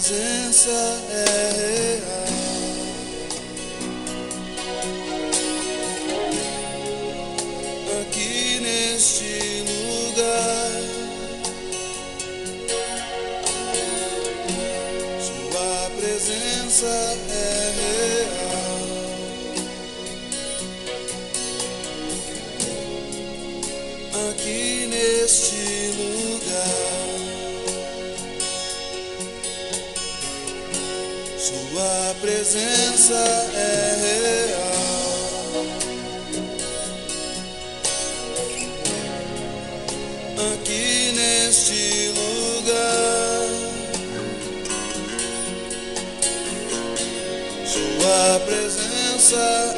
presença é real. Presença é real. Aqui neste lugar, Sua presença é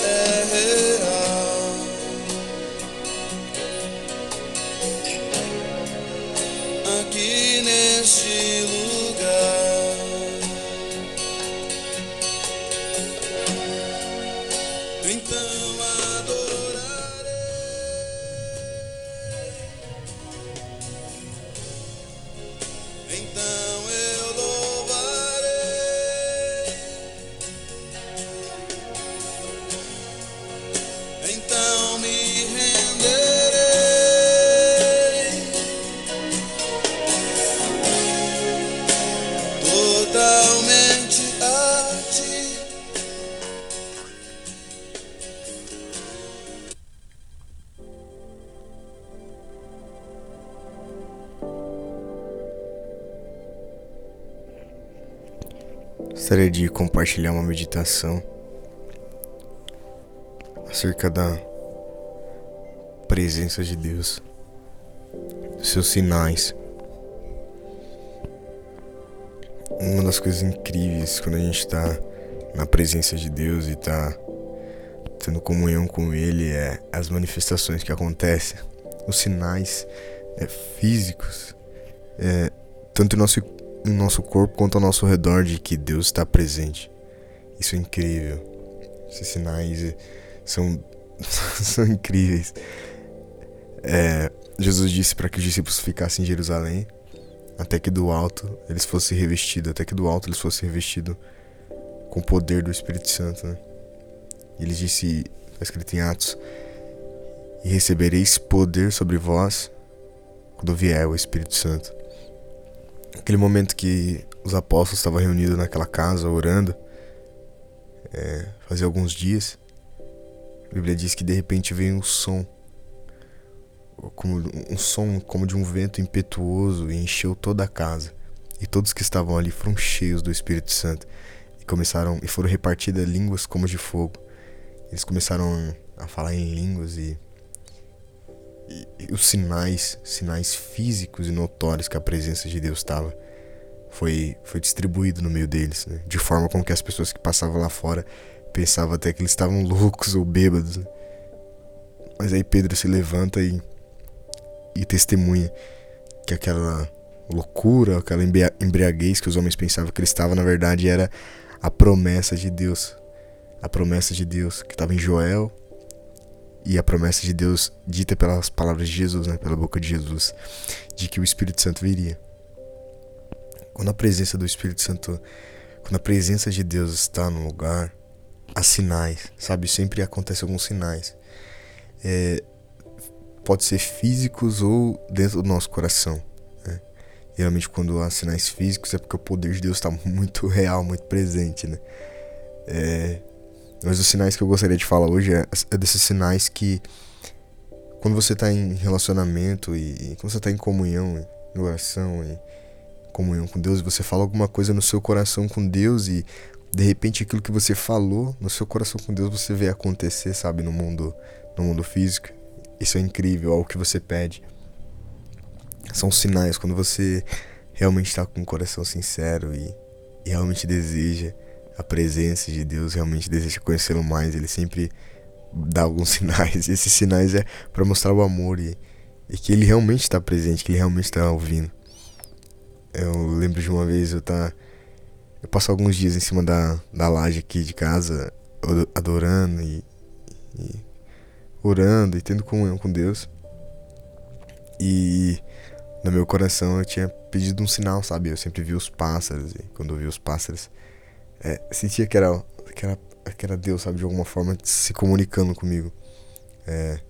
de compartilhar uma meditação acerca da presença de Deus, dos seus sinais. Uma das coisas incríveis quando a gente está na presença de Deus e está tendo comunhão com Ele é as manifestações que acontecem, os sinais é, físicos, é, tanto nosso, em nosso corpo quanto ao nosso redor de que Deus está presente. Isso é incrível. Esses sinais são, são incríveis. É, Jesus disse para que os discípulos ficassem em Jerusalém até que do alto eles fossem revestidos, até que do alto eles fossem revestidos com o poder do Espírito Santo. Né? Ele disse, está escrito em Atos, e recebereis poder sobre vós quando vier o Espírito Santo. Aquele momento que os apóstolos estavam reunidos naquela casa orando, é, fazia alguns dias, a Bíblia diz que de repente veio um som, como um som como de um vento impetuoso e encheu toda a casa. E todos que estavam ali foram cheios do Espírito Santo e começaram e foram repartidas línguas como de fogo. Eles começaram a falar em línguas e, os sinais, sinais físicos e notórios que a presença de Deus estava foi foi distribuído no meio deles, né? de forma com que as pessoas que passavam lá fora pensavam até que eles estavam loucos ou bêbados. Né? Mas aí Pedro se levanta e e testemunha que aquela loucura, aquela embria- embriaguez que os homens pensavam que ele estava, na verdade, era a promessa de Deus. A promessa de Deus que estava em Joel e a promessa de Deus dita pelas palavras de Jesus, né, pela boca de Jesus, de que o Espírito Santo viria. Quando a presença do Espírito Santo, quando a presença de Deus está no lugar, há sinais, sabe? Sempre acontecem alguns sinais. É, pode ser físicos ou dentro do nosso coração. Né? Geralmente quando há sinais físicos é porque o poder de Deus está muito real, muito presente, né? É, mas os sinais que eu gostaria de falar hoje é, é desses sinais que quando você está em relacionamento e, e quando você está em comunhão, em oração e comunhão com Deus, você fala alguma coisa no seu coração com Deus e de repente aquilo que você falou no seu coração com Deus você vê acontecer, sabe, no mundo, no mundo físico. Isso é incrível, é o que você pede. São sinais quando você realmente está com um coração sincero e, e realmente deseja a presença de Deus, realmente deseja conhecê-lo mais. Ele sempre dá alguns sinais. E esses sinais é para mostrar o amor e, e que ele realmente está presente, que ele realmente está ouvindo. Eu lembro de uma vez eu tá eu passo alguns dias em cima da, da laje aqui de casa, adorando e, e orando e tendo comunhão com Deus. E no meu coração eu tinha pedido um sinal, sabe? Eu sempre vi os pássaros e quando eu vi os pássaros, é, sentia que era, que, era, que era Deus, sabe? De alguma forma se comunicando comigo. É,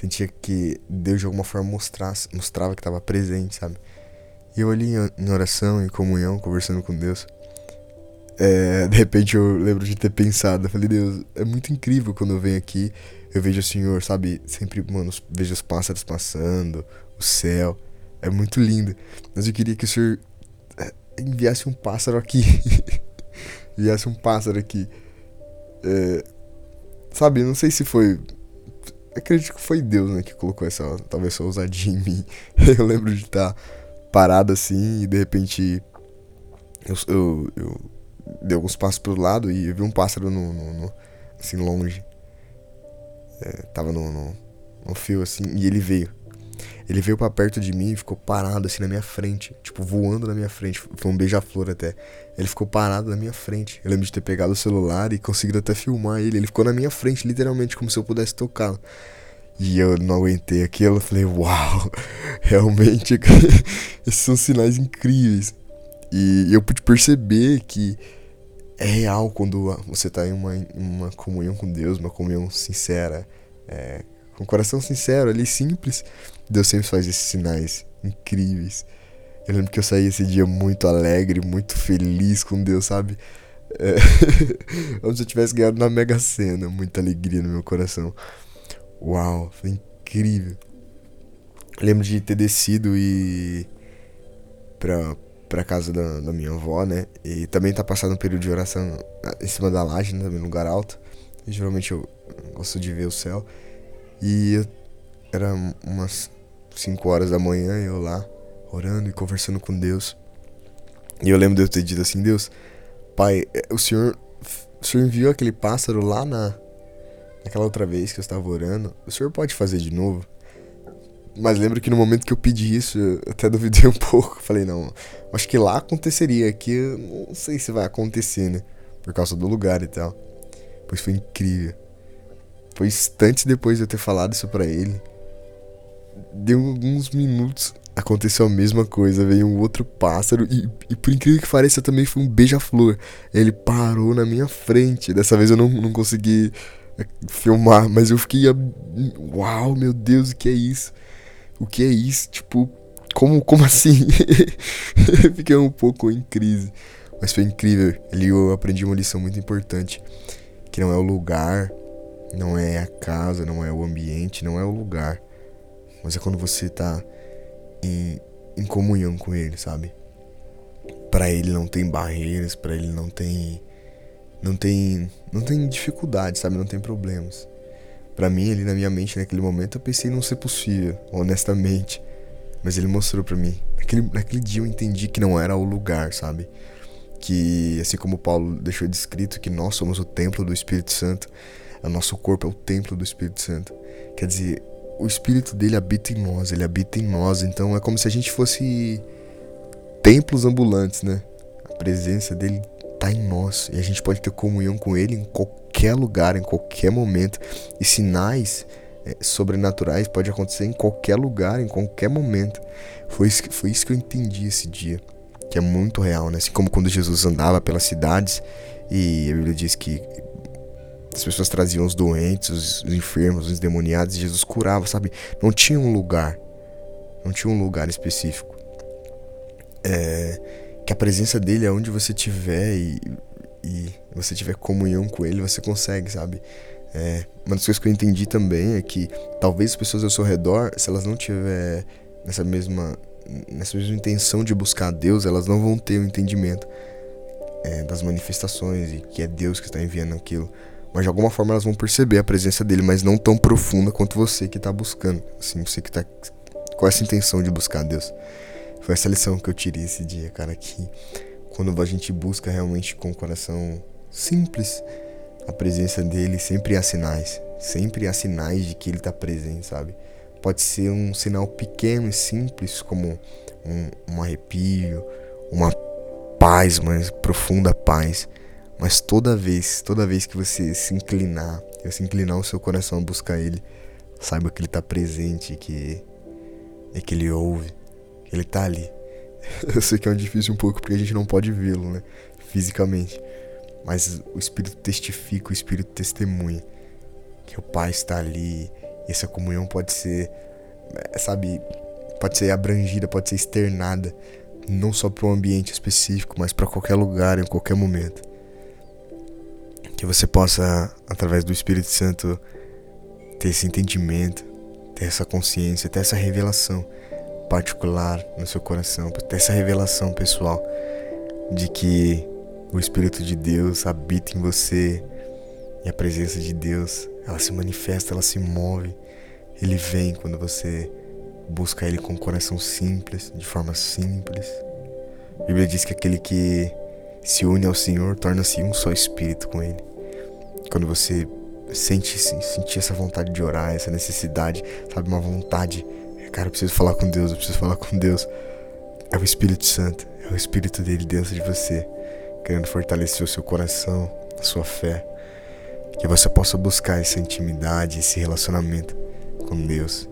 sentia que Deus de alguma forma mostrasse, mostrava que estava presente, sabe? E eu ali em oração, em comunhão, conversando com Deus. É, de repente eu lembro de ter pensado, eu falei, Deus, é muito incrível quando eu venho aqui, eu vejo o Senhor, sabe? Sempre, mano, vejo os pássaros passando, o céu. É muito lindo. Mas eu queria que o Senhor é, enviasse um pássaro aqui. enviasse um pássaro aqui. É, sabe, não sei se foi. Acredito que foi Deus, né, que colocou essa, talvez essa ousadia em mim. Eu lembro de estar parado assim e de repente eu, eu, eu dei alguns passos pro lado e eu vi um pássaro no, no, no assim longe. É, tava no, no, no fio assim e ele veio. Ele veio para perto de mim e ficou parado assim na minha frente, tipo voando na minha frente. Foi um beija-flor até. Ele ficou parado na minha frente. Eu lembro de ter pegado o celular e conseguido até filmar ele. Ele ficou na minha frente, literalmente, como se eu pudesse tocá-lo. E eu não aguentei aquilo, eu falei, uau, realmente esses são sinais incríveis. E eu pude perceber que é real quando você está em uma, uma comunhão com Deus, uma comunhão sincera, é, com um coração sincero ali, simples. Deus sempre faz esses sinais incríveis. Eu lembro que eu saí esse dia muito alegre, muito feliz com Deus, sabe? É, como se eu tivesse ganhado na Mega Sena. Muita alegria no meu coração. Uau, foi incrível. Lembro de ter descido e. pra, pra casa da, da minha avó, né? E também tá passando um período de oração em cima da laje, né? Também no lugar alto. E, geralmente eu gosto de ver o céu. E era umas 5 horas da manhã, eu lá, orando e conversando com Deus. E eu lembro de eu ter dito assim, Deus, Pai, é, o Senhor, o Senhor enviou aquele pássaro lá na, naquela outra vez que eu estava orando. O Senhor pode fazer de novo? Mas lembro que no momento que eu pedi isso, eu até duvidei um pouco. Falei, não, acho que lá aconteceria. Aqui eu não sei se vai acontecer, né? Por causa do lugar e tal. Pois foi incrível. Foi instantes depois de eu ter falado isso para ele deu alguns minutos, aconteceu a mesma coisa. Veio um outro pássaro e, e por incrível que pareça, também foi um beija-flor. Ele parou na minha frente. Dessa vez eu não, não consegui é, filmar, mas eu fiquei. Uau, meu Deus, o que é isso? O que é isso? Tipo, como, como assim? fiquei um pouco em crise. Mas foi incrível. Ali eu aprendi uma lição muito importante. Que não é o lugar, não é a casa, não é o ambiente, não é o lugar mas é quando você tá em, em comunhão com Ele, sabe? Para Ele não tem barreiras, para Ele não tem. Não tem. Não tem dificuldade, sabe? Não tem problemas. Para mim, ali na minha mente, naquele momento, eu pensei não ser possível, honestamente. Mas ele mostrou para mim. Naquele, naquele dia eu entendi que não era o lugar, sabe? Que, assim como Paulo deixou descrito, que nós somos o templo do Espírito Santo, o nosso corpo é o templo do Espírito Santo. Quer dizer, o espírito dele habita em nós, ele habita em nós, então é como se a gente fosse templos ambulantes, né? A presença dele tá em nós e a gente pode ter comunhão com ele em qualquer lugar, em qualquer momento. E sinais é, sobrenaturais pode acontecer em qualquer lugar, em qualquer momento. Foi isso, foi isso que eu entendi esse dia, que é muito real, né? Assim como quando Jesus andava pelas cidades e a Bíblia diz que as pessoas traziam os doentes, os, enfermos, os endemoniados, e Jesus curava, sabe? Não tinha um lugar. Não tinha um lugar específico. É, que a presença dele, aonde você tiver e, e você tiver comunhão com ele, você consegue, sabe? É, uma das coisas que eu entendi também é que talvez as pessoas ao seu redor, se elas não tiver nessa mesma nessa mesma intenção de buscar a Deus, elas não vão ter o entendimento é, das manifestações e que é Deus que está enviando aquilo. Mas de alguma forma elas vão perceber a presença dele, mas não tão profunda quanto você que está buscando. Assim, você que está com essa intenção de buscar Deus. Foi essa lição que eu tirei esse dia, cara, que quando a gente busca realmente com o coração simples a presença dele, sempre há sinais. Sempre há sinais de que ele está presente, sabe? Pode ser um sinal pequeno e simples, como um, um arrepio, uma paz, uma profunda paz mas toda vez, toda vez que você se inclinar, você inclinar o seu coração a buscar Ele, saiba que Ele está presente, que é que Ele ouve, Ele tá ali. Eu sei que é um difícil um pouco porque a gente não pode vê-lo, né? Fisicamente. Mas o Espírito testifica, o Espírito testemunha que o Pai está ali. E essa comunhão pode ser, é, sabe, pode ser abrangida, pode ser externada, não só para um ambiente específico, mas para qualquer lugar, em qualquer momento. Que você possa, através do Espírito Santo, ter esse entendimento, ter essa consciência, ter essa revelação particular no seu coração, ter essa revelação pessoal de que o Espírito de Deus habita em você e a presença de Deus, ela se manifesta, ela se move. Ele vem quando você busca Ele com o coração simples, de forma simples. A Bíblia diz que aquele que se une ao Senhor torna-se um só espírito com Ele. Quando você sente sentir essa vontade de orar, essa necessidade, sabe, uma vontade, cara, eu preciso falar com Deus, eu preciso falar com Deus. É o Espírito Santo, é o Espírito dele dentro de você querendo fortalecer o seu coração, a sua fé. Que você possa buscar essa intimidade, esse relacionamento com Deus.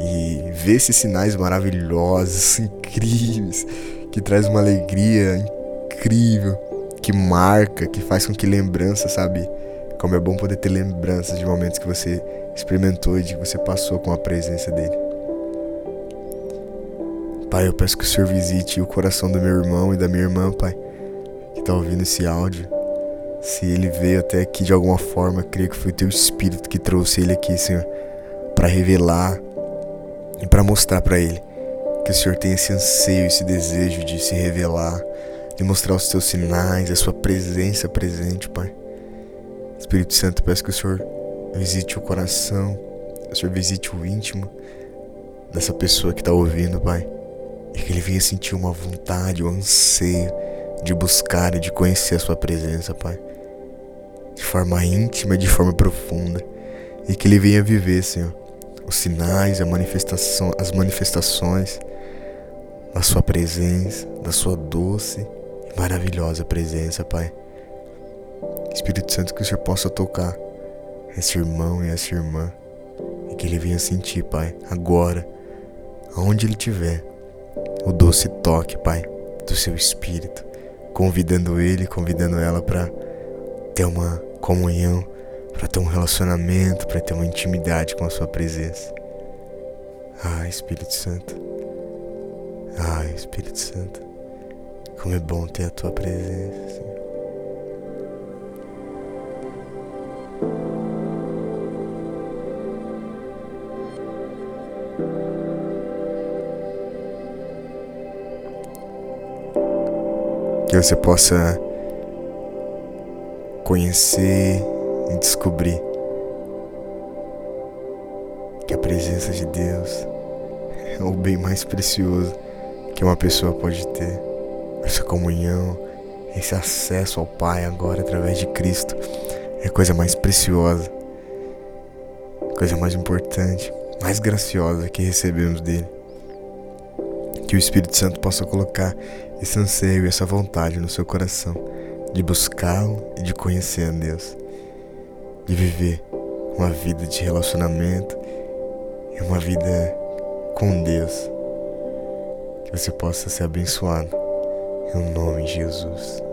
E ver esses sinais maravilhosos, incríveis, que traz uma alegria incrível, que marca, que faz com que lembrança, sabe? Como é bom poder ter lembranças de momentos que você experimentou e de que você passou com a presença dele. Pai, eu peço que o Senhor visite o coração do meu irmão e da minha irmã, Pai está ouvindo esse áudio, se ele veio até aqui de alguma forma, creio que foi o teu espírito que trouxe ele aqui, Senhor, para revelar e para mostrar para ele que o Senhor tem esse anseio, esse desejo de se revelar, de mostrar os teus sinais, a sua presença presente, Pai. Espírito Santo, peço que o Senhor visite o coração, o Senhor visite o íntimo dessa pessoa que está ouvindo, Pai. E que ele venha sentir uma vontade, um anseio de buscar e de conhecer a Sua presença, Pai, de forma íntima e de forma profunda, e que Ele venha viver, Senhor, os sinais, a manifestação, as manifestações da Sua presença, da Sua doce maravilhosa presença, Pai. Espírito Santo, que o Senhor possa tocar esse irmão e essa irmã, e que ele venha sentir, Pai, agora, aonde ele estiver, o doce toque, Pai, do seu Espírito convidando ele, convidando ela para ter uma comunhão, para ter um relacionamento, para ter uma intimidade com a sua presença. Ah, Espírito Santo. Ah, Espírito Santo. Como é bom ter a tua presença, que você possa conhecer e descobrir que a presença de Deus é o bem mais precioso que uma pessoa pode ter. Essa comunhão, esse acesso ao Pai agora através de Cristo é a coisa mais preciosa, coisa mais importante, mais graciosa que recebemos dele. Que o Espírito Santo possa colocar esse anseio essa vontade no seu coração de buscá-lo e de conhecer a Deus, de viver uma vida de relacionamento e uma vida com Deus. Que você possa ser abençoado. Em nome de Jesus.